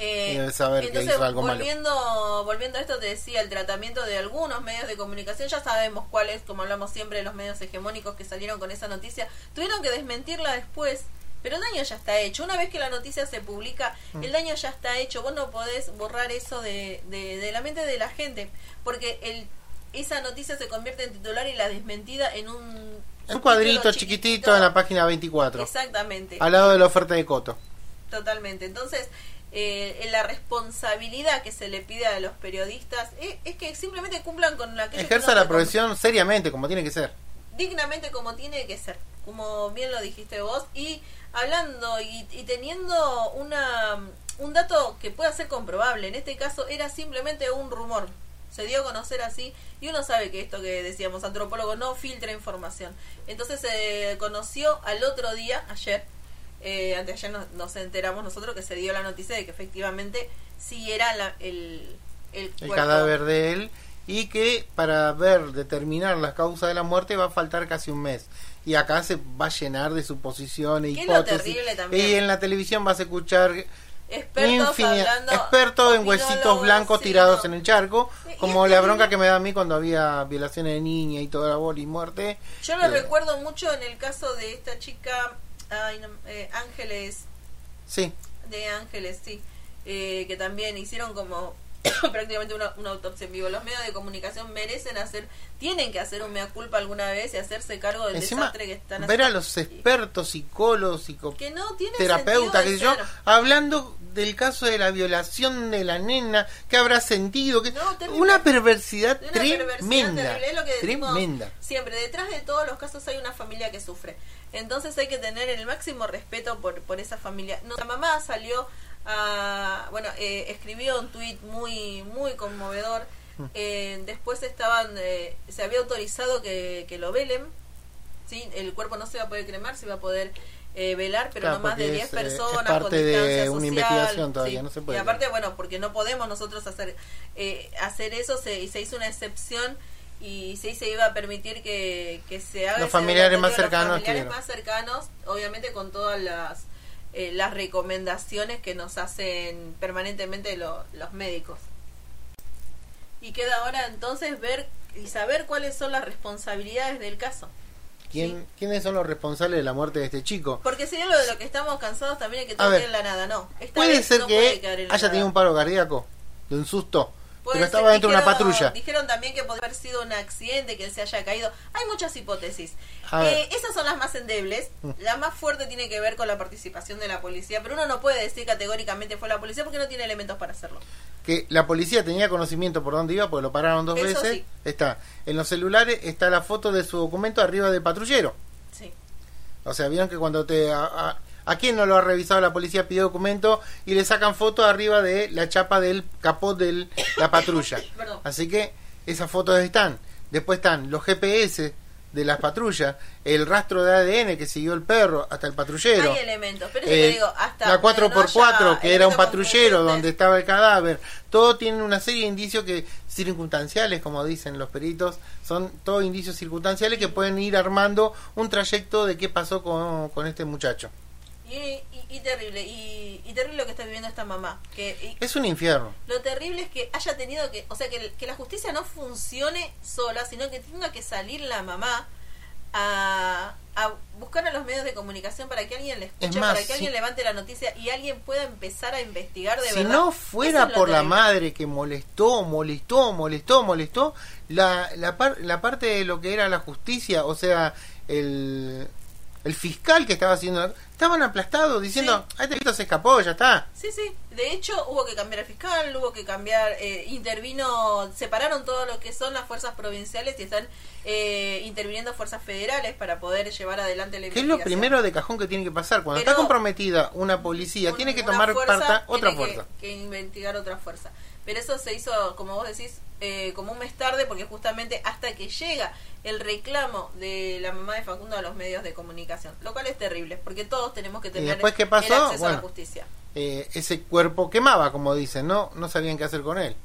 Eh, Debe saber que hizo algo malo. volviendo, volviendo a esto, te decía, el tratamiento de algunos medios de comunicación, ya sabemos cuáles, como hablamos siempre de los medios hegemónicos que salieron con esa noticia, tuvieron que desmentirla después, pero el daño ya está hecho. Una vez que la noticia se publica, Mm. el daño ya está hecho. Vos no podés borrar eso de, de, de la mente de la gente, porque el, esa noticia se convierte en titular y la desmentida en un... un cuadrito chiquitito en la página 24, Exactamente. al lado de la oferta de Coto. Totalmente. Entonces, eh, la responsabilidad que se le pide a los periodistas es, es que simplemente cumplan con la que Ejerza la profesión seriamente, como tiene que ser. dignamente como tiene que ser, como bien lo dijiste vos, y hablando y, y teniendo una un dato que pueda ser comprobable. En este caso era simplemente un rumor. Se dio a conocer así y uno sabe que esto que decíamos, antropólogo no filtra información. Entonces se conoció al otro día, ayer, eh, antes ayer nos, nos enteramos nosotros que se dio la noticia de que efectivamente sí era la- el, el, cadáver de él. Y que para ver, determinar las causas de la muerte va a faltar casi un mes. Y acá se va a llenar de suposiciones, Que es lo hipótesis. terrible también. Y en la televisión vas a escuchar Expertos infinidad- hablando, expertos en huesitos blancos sí, tirados no. en el charco, como es la bronca que me da a mí cuando había violaciones de niña y toda la bola y muerte. Yo lo Eh, recuerdo mucho en el caso de esta chica, ay, no, eh, Ángeles, Sí, de Ángeles, sí, eh, que también hicieron como prácticamente una, una autopsia en vivo. Los medios de comunicación merecen hacer, tienen que hacer un mea culpa alguna vez y hacerse cargo del encima desastre que están ver a haciendo. los expertos, psicólogos, Que no psicoterapeutas, que sentido yo, hablando del caso de la violación de la nena, que habrá sentido, que No, terrible. una perversidad una perversidad tremenda, terrible, es lo que decimos tremenda. siempre detrás de todos los casos hay una familia que sufre entonces hay que tener el máximo respeto por, por esa familia no, la mamá salió a bueno eh, escribió un tuit muy muy conmovedor Mm. Eh, después estaban eh, se había autorizado que, que lo velen sí el cuerpo no se va a poder cremar se va a poder eh, velar pero Claro, no más de porque 10 es, eh, personas es parte con distancia de una social, investigación todavía, sí. no se puede y aparte bueno porque no podemos nosotros hacer eh, hacer eso se, y se hizo una excepción y se, se iba a permitir que, que se haga Los familiares más cercanos los familiares más cercanos obviamente con todas las eh, las recomendaciones que nos hacen permanentemente lo- los médicos. Y queda ahora entonces ver y saber cuáles son las responsabilidades del caso. ¿Quién, ¿Quiénes son los responsables de la muerte de este chico? porque si lo de lo que estamos cansados también que todo en la nada no. Esta Puede ser no que haya tenido un paro cardíaco, de un susto, Puede pero estaba dentro de una patrulla. Dijeron también que podría haber sido un accidente, que él se haya caído. Hay muchas hipótesis. Mm. Eh, esas son las más endebles. La más fuerte tiene que ver con la participación de la policía, pero uno no puede decir categóricamente fue la policía porque no tiene elementos para hacerlo. que la policía tenía conocimiento por dónde iba, porque lo pararon dos Eso veces. sí. Está en los celulares, está la foto de su documento arriba del patrullero. Sí. O sea, vieron que cuando te... A, a, ¿a quién no lo ha revisado la policía? Pide documento y le sacan foto arriba de la chapa del capó de la patrulla. Así que esas fotos están. Después están los GPS de las patrullas, el rastro de ADN que siguió el perro hasta el patrullero. Hay elementos, pero Eh, digo, hasta. la 4x4 no haya que era un patrullero donde estaba el cadáver todo tiene una serie de indicios que circunstanciales como dicen los peritos son todos indicios circunstanciales que pueden ir armando un trayecto de qué pasó con, con este muchacho Y, y- y terrible, y, y terrible lo que está viviendo esta mamá. Que, es un infierno Lo terrible es que haya tenido que, o sea, que, que la justicia no funcione sola, sino que tenga que salir la mamá a, a buscar a los medios de comunicación para que alguien le escuche, más, para que si- alguien levante la noticia y alguien pueda empezar a investigar de si verdad. no Eso fuera es por la madre que molestó molestó molestó molestó la, la, par- la parte de lo que era la justicia o sea el el fiscal que estaba haciendo la- estaban aplastados diciendo, Sí. ah, este visto se escapó, ya está. Sí, sí. De hecho, hubo que cambiar al fiscal, hubo que cambiar, eh, intervino, separaron todo lo que son las fuerzas provinciales y están eh, interviniendo fuerzas federales para poder llevar adelante la Que es lo primero de cajón que tiene que pasar. Cuando Pero- está comprometida una policía, Un- tiene que tomar fuerza parte otra tiene que- fuerza. Que, investigar otra fuerza. Pero eso se hizo, como vos decís, eh, como un mes tarde, porque justamente hasta que llega el reclamo de la mamá de Facundo a los medios de comunicación, lo cual es terrible, porque todos tenemos que tener después qué el pasó? acceso a la justicia. Eh, ese cuerpo quemaba, como dicen, ¿no? No sabían qué hacer con él.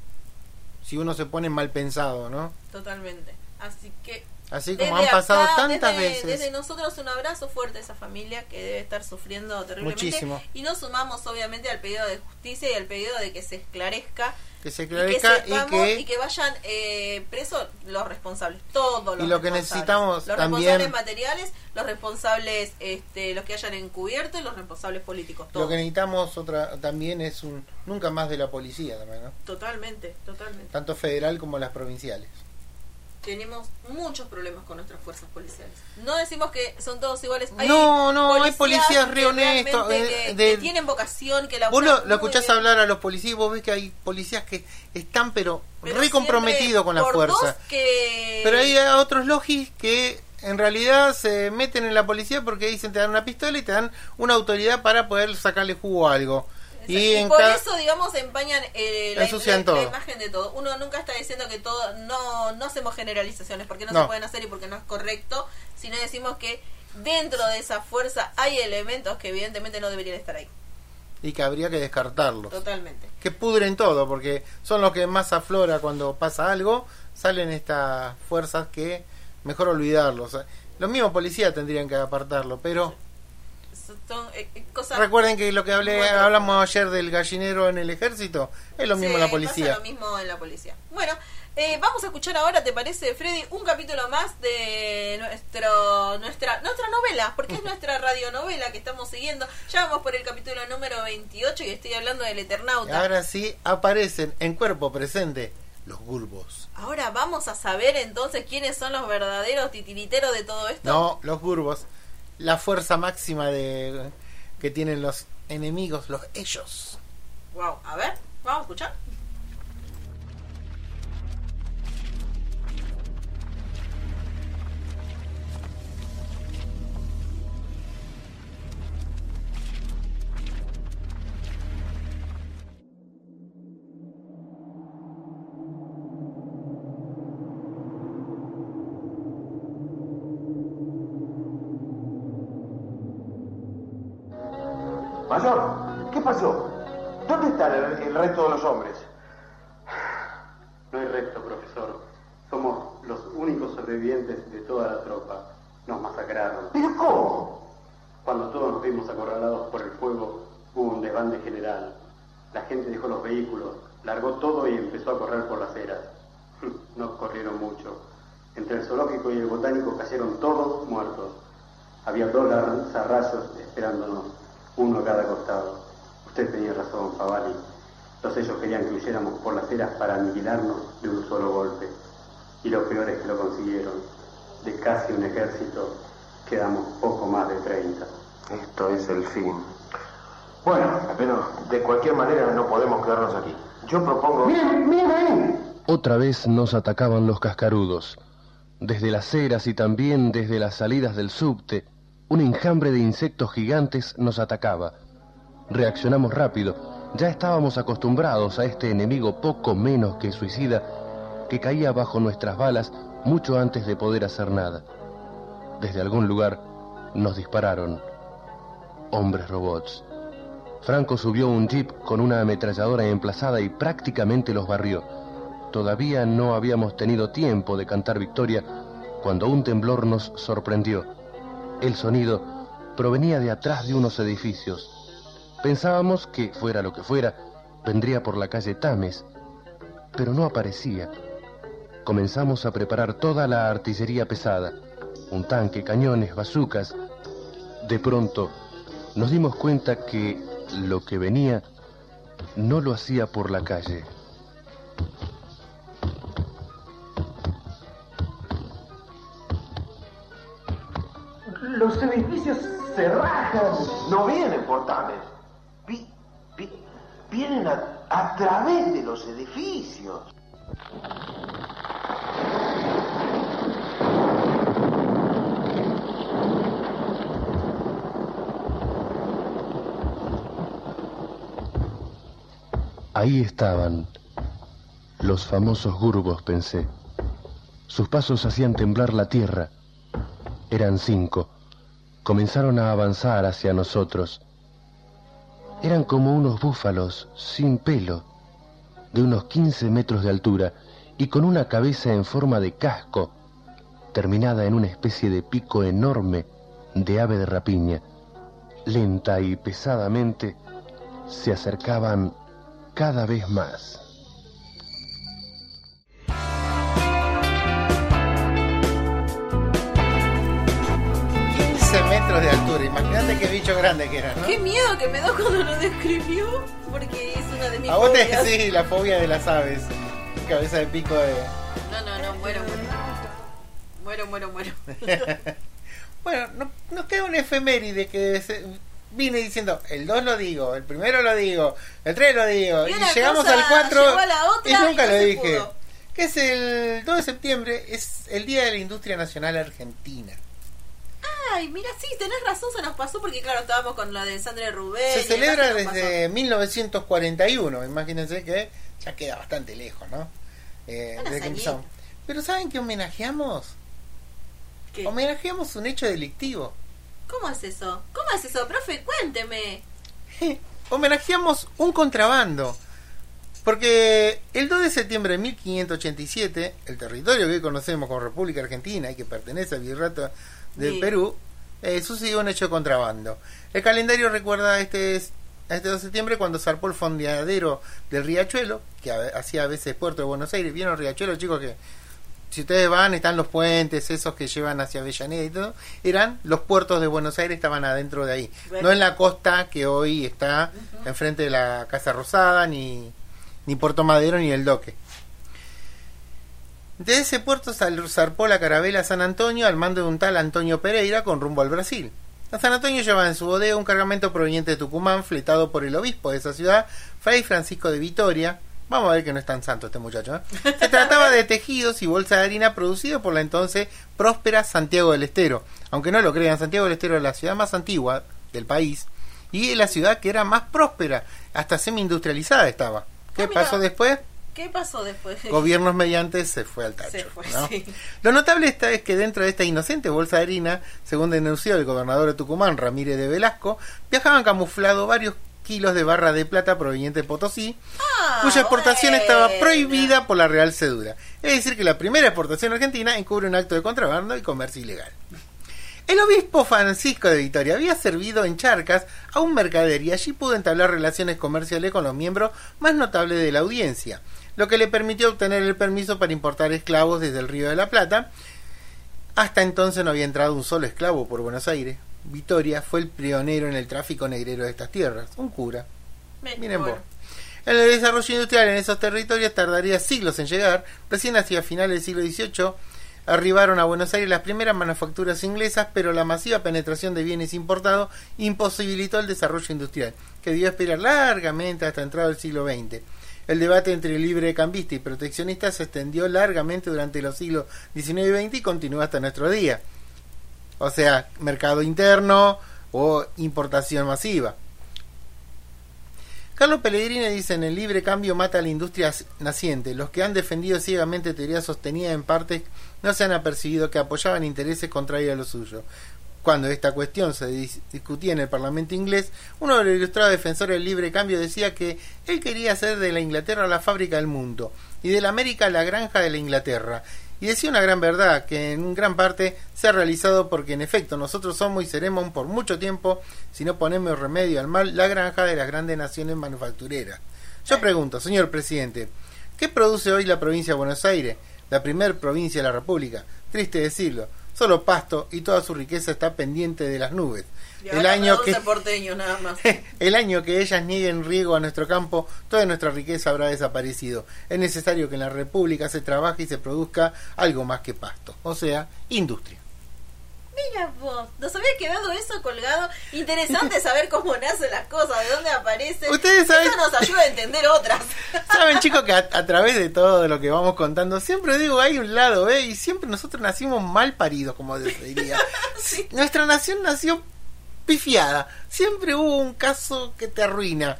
Si uno se pone mal pensado, ¿no? Totalmente. Así que Así como Desde han pasado acá, tantas desde, veces. Desde nosotros un abrazo fuerte a esa familia que debe estar sufriendo terriblemente. Muchísimo. Y nos sumamos obviamente al pedido de justicia y al pedido de que se esclarezca. Que se y que, esclarezca y sepamos que, y que vayan eh, presos los responsables, todos los Y lo que responsables. necesitamos los también- responsables materiales, los responsables, este, los que hayan encubierto y los responsables políticos, lo todos. que necesitamos otra también es un nunca más de la policía también, ¿no? Totalmente, totalmente. Tanto federal como las provinciales. Tenemos muchos problemas con nuestras fuerzas policiales. No decimos que son todos iguales. Hay No, no, hay policías re honestos, eh, que- que tienen vocación, que la Vos lo, lo escuchás hablar a los policías y vos ves que hay policías que están pero, re comprometidos con la fuerza. Que... Pero hay otros logis que en realidad se meten en la policía porque dicen te dan una pistola y te dan una autoridad para poder sacarle jugo a algo. Y, por eso, digamos, empañan eh, la imagen de todo. Uno nunca está diciendo que todo, no, no hacemos generalizaciones, porque no, No. se pueden hacer y porque no es correcto, sino decimos que dentro de esa fuerza hay elementos que evidentemente no deberían estar ahí. y que habría que descartarlos. Totalmente. Que pudren todo porque son los que más aflora cuando pasa algo. Salen estas fuerzas que mejor olvidarlos. Los mismos policías tendrían que apartarlo, pero Son eh, eh, cosas... recuerden que lo que hablé, Bueno. hablamos ayer del gallinero en el ejército es lo mismo en la policía. pasa lo mismo en la policía. Bueno, eh, vamos a escuchar ahora, ¿te parece, Freddy? Un capítulo más de nuestro, nuestra, nuestra novela, porque es nuestra radionovela que estamos siguiendo. Ya vamos por el capítulo número 28 y estoy hablando del Y Eternauta. ahora sí aparecen en cuerpo presente los gurbos. Ahora vamos a saber entonces quiénes son los verdaderos titiriteros de todo esto. No, los gurbos. La fuerza máxima de que tienen los enemigos, los ellos. Wow, a ver, vamos a escuchar. Mayor, ¿qué pasó? ¿Dónde están el, el resto de los hombres? No hay resto, profesor. Somos los únicos sobrevivientes de toda la tropa. Nos masacraron. ¿Pero cómo? Cuando todos nos vimos acorralados por el fuego, hubo un desbande general. La gente dejó los vehículos, largó todo y empezó a correr por las aceras. No corrieron mucho. Entre el zoológico y el botánico cayeron todos muertos. Había dos lanzarrayos esperándonos, uno a cada costado. Usted tenía razón, Favali. Los ellos querían que huyéramos por las aceras para aniquilarnos de un solo golpe. Y lo peor es que lo consiguieron. De casi un ejército, quedamos poco más de 30. Esto es el fin. Bueno, pero de cualquier manera no podemos quedarnos aquí. Yo propongo... ¡Miren, miren ahí! Otra vez nos atacaban los cascarudos. Desde las ceras y también desde las salidas del subte, un enjambre de insectos gigantes nos atacaba. Reaccionamos rápido. Ya estábamos acostumbrados a este enemigo poco menos que suicida que caía bajo nuestras balas mucho antes de poder hacer nada. Desde algún lugar nos dispararon. Hombres robots. Franco subió un jeep con una ametralladora emplazada y prácticamente los barrió. Todavía no habíamos tenido tiempo de cantar victoria cuando un temblor nos sorprendió. El sonido provenía de atrás de unos edificios. Pensábamos que, fuera lo que fuera, vendría por la calle Tames, pero no aparecía. Comenzamos a preparar toda la artillería pesada, un tanque, cañones, bazucas. De pronto, nos dimos cuenta que lo que venía no lo hacía por la calle. Los edificios se rajan. No vienen portales. Vi- vi- vienen a, a través de los edificios. Ahí estaban los famosos gurbos, pensé. Sus pasos hacían temblar la tierra. Eran cinco. Comenzaron a avanzar hacia nosotros. Eran como unos búfalos sin pelo, de unos 15 metros de altura y con una cabeza en forma de casco, terminada en una especie de pico enorme de ave de rapiña. Lenta y pesadamente se acercaban cada vez más. Metros de altura. Imagínate qué bicho grande que era, ¿no? Qué miedo que me da cuando lo describió, porque es una de mis A vos te fobias. sí, la fobia de las aves. Cabeza de pico de. No, no, no, muero, muero. Muero, muero, muero. Bueno, no- nos queda un efeméride que se- vine diciendo, el 2 lo digo, el primero lo digo, el 3 lo digo, Y llegamos al 4 llevó a la otra y nunca y no lo dije. pudo. Que es el 2 de septiembre, es el Día de la Industria Nacional Argentina. Ay, mira, sí, tenés razón, se nos pasó porque, claro, estábamos con la de Sandra Rubén. Se celebra se desde 1941, imagínense que ya queda bastante lejos, ¿no? Eh, desde que empezamos. Pero ¿saben qué homenajeamos? ¿Qué? Homenajeamos un hecho delictivo. ¿Cómo es eso? ¿Cómo es eso, profe? Cuénteme. homenajeamos un contrabando. Porque el 2 de septiembre de 1587, el territorio que hoy conocemos como República Argentina y que pertenece al Virreinato de Sí. Perú, eh, sucedió un hecho de contrabando. El calendario recuerda a este, a este 2 de septiembre cuando zarpó el fondeadero del Riachuelo, que hacía a veces puerto de Buenos Aires. ¿Vieron Riachuelo, chicos? Que si ustedes van, están los puentes, esos que llevan hacia Avellaneda y todo, eran los puertos de Buenos Aires, estaban adentro de ahí. Bueno. No en la costa que hoy está enfrente de la Casa Rosada, ni, ni Puerto Madero, ni el Doque. De ese puerto zarpó la carabela San Antonio al mando de un tal Antonio Pereira con rumbo al Brasil. A San Antonio llevaba en su bodega un cargamento proveniente de Tucumán, fletado por el obispo de esa ciudad, Fray Francisco de Vitoria. Vamos a ver que no es tan santo este muchacho. ¿eh? Se trataba de tejidos y bolsa de harina producido por la entonces próspera Santiago del Estero. Aunque no lo crean, Santiago del Estero es la ciudad más antigua del país y la ciudad que era más próspera, hasta semi-industrializada estaba. ¿Qué Ah, pasó después? ¿Qué pasó después? gobiernos mediante se fue al tacho. Se fue, ¿no? sí. Lo notable está es que dentro de esta inocente bolsa de harina, según denunció el gobernador de Tucumán, Ramírez de Velasco, viajaban camuflados varios kilos de barra de plata proveniente de Potosí, Ah, cuya exportación estaba prohibida por la Real Cedura. Es decir, que la primera exportación argentina encubre un acto de contrabando y comercio ilegal. El obispo Francisco de Vitoria había servido en Charcas a un mercader y allí pudo entablar relaciones comerciales con los miembros más notables de la audiencia, lo que le permitió obtener el permiso para importar esclavos desde el Río de la Plata. Hasta entonces no había entrado un solo esclavo por Buenos Aires. Vitoria fue el pionero en el tráfico negrero de estas tierras, un cura. Me- Miren vos. El desarrollo industrial en esos territorios tardaría siglos en llegar. Recién hacia finales del siglo XVIII arribaron a Buenos Aires las primeras manufacturas inglesas, pero la masiva penetración de bienes importados imposibilitó el desarrollo industrial, que debió esperar largamente hasta entrado el siglo XX. El debate entre librecambista y proteccionista se extendió largamente durante los siglos XIX y XX y continúa hasta nuestro día. O sea, mercado interno o importación masiva. Carlos Pellegrini dice en el libre cambio mata a la industria naciente. Los que han defendido ciegamente teorías sostenidas en parte no se han apercibido que apoyaban intereses contrarios a los suyos. Cuando esta cuestión se dis- discutía en el Parlamento inglés, uno de los ilustrados defensores del libre cambio decía que él quería hacer de la Inglaterra la fábrica del mundo y de la América la granja de la Inglaterra. Y decía una gran verdad que en gran parte se ha realizado porque en efecto nosotros somos y seremos por mucho tiempo, si no ponemos remedio al mal, la granja de las grandes naciones manufactureras. Yo pregunto, señor presidente, ¿qué produce hoy la provincia de Buenos Aires, la primer provincia de la República? Triste decirlo, solo pasto y toda su riqueza está pendiente de las nubes. El año que porteño nada más. el año que ellas nieguen riego a nuestro campo, toda nuestra riqueza habrá desaparecido. Es necesario que en la República se trabaje y se produzca algo más que pasto, o sea, industria. Mira vos, nos había quedado eso colgado. Interesante saber cómo nacen las cosas, de dónde aparecen. Ustedes saben- Eso nos ayuda a entender otras. Saben, chicos, que a, a través de todo lo que vamos contando, siempre digo, hay un lado, ¿eh? Y siempre nosotros nacimos mal paridos, como se diría. Nuestra nación nació pifiada. Siempre hubo un caso que te arruina.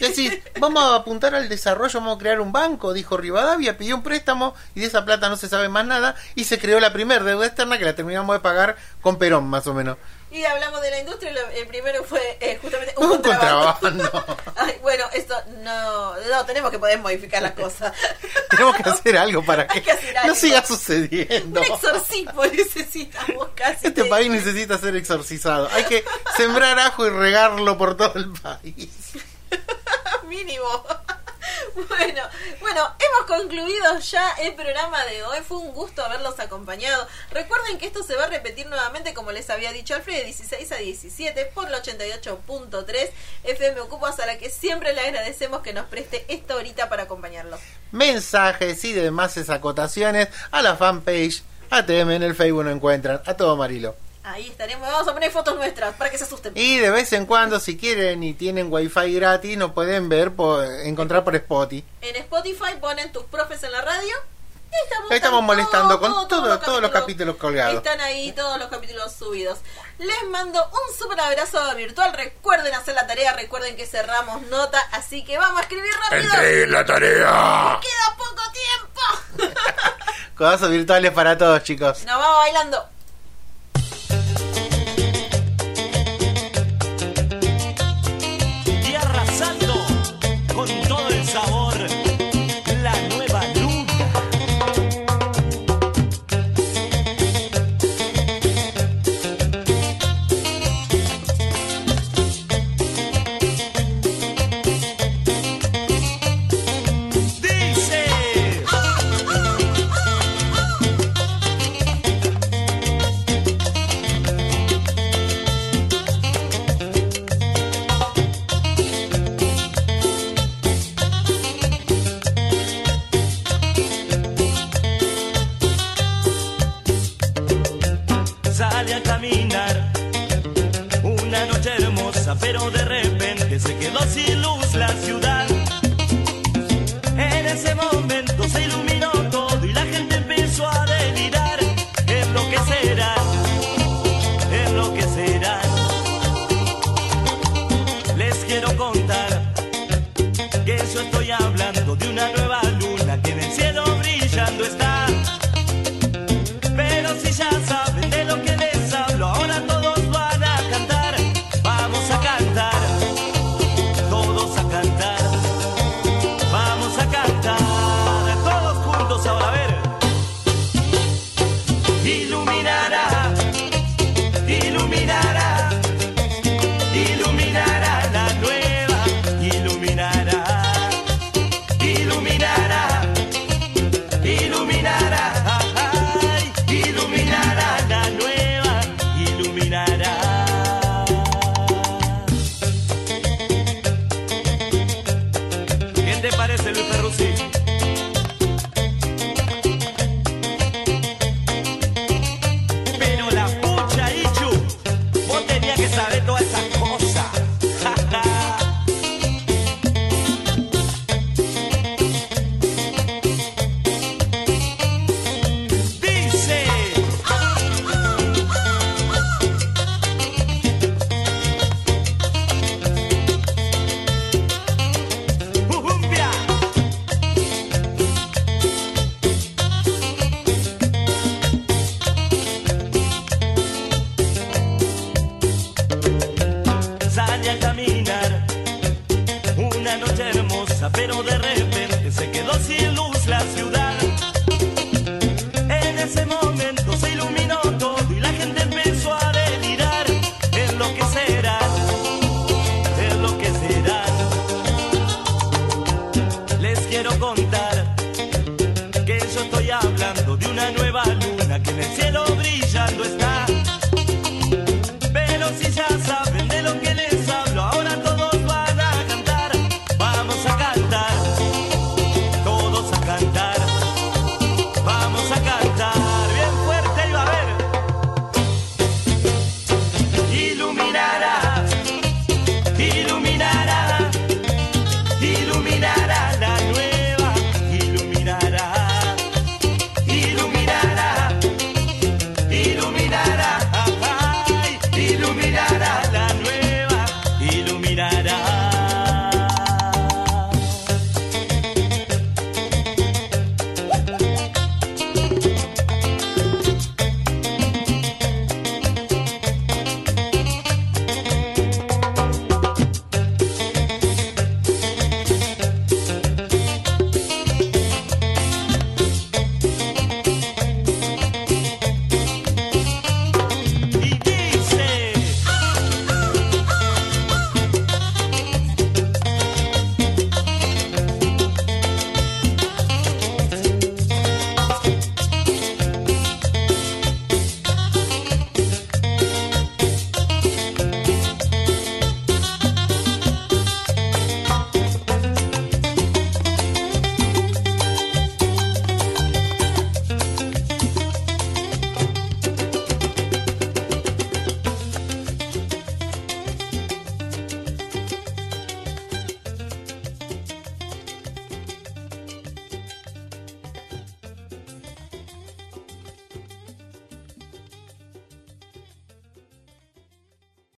Decir, vamos a apuntar al desarrollo, vamos a crear un banco, dijo Rivadavia, pidió un préstamo y de esa plata no se sabe más nada y se creó la primera deuda externa que la terminamos de pagar con Perón, más o menos. Y hablamos de la industria, lo- el primero fue eh, justamente un, Un contrabando. contrabando. Ay, bueno, esto no, no, tenemos que poder modificar las cosas. Tenemos que hacer algo para que, que hacer algo. no siga sucediendo. Un exorcismo necesitamos casi. Este país necesita ser exorcizado. Hay que sembrar ajo y regarlo por todo el país. mínimo. Bueno, bueno, hemos concluido ya el programa de hoy. Fue un gusto haberlos acompañado. Recuerden que esto se va a repetir nuevamente, como les había dicho Alfred, de 16 a 17 por la 88.3 FM Ocupas, a la que siempre le agradecemos que nos preste esta horita para acompañarlos. Mensajes y demás acotaciones a la fanpage ATM en el Facebook no encuentran. A todo Marilo. Ahí estaremos. Vamos a poner fotos nuestras para que se asusten. Y de vez en cuando, si quieren y tienen wifi gratis, nos pueden ver, por, encontrar por Spotify. En Spotify ponen tus profes en la radio. Y estamos, Ahí estamos molestando con todo- todo- todos los capítulos colgados. Están ahí todos los capítulos subidos. Les mando un super abrazo virtual. Recuerden hacer la tarea. Recuerden que cerramos nota. Así que vamos a escribir rápido. Entreguen la tarea. Queda poco tiempo. Codazos virtuales para todos, chicos. Nos vamos bailando. quiero contar que yo estoy hablando de una nueva luna que en el cielo brillando está.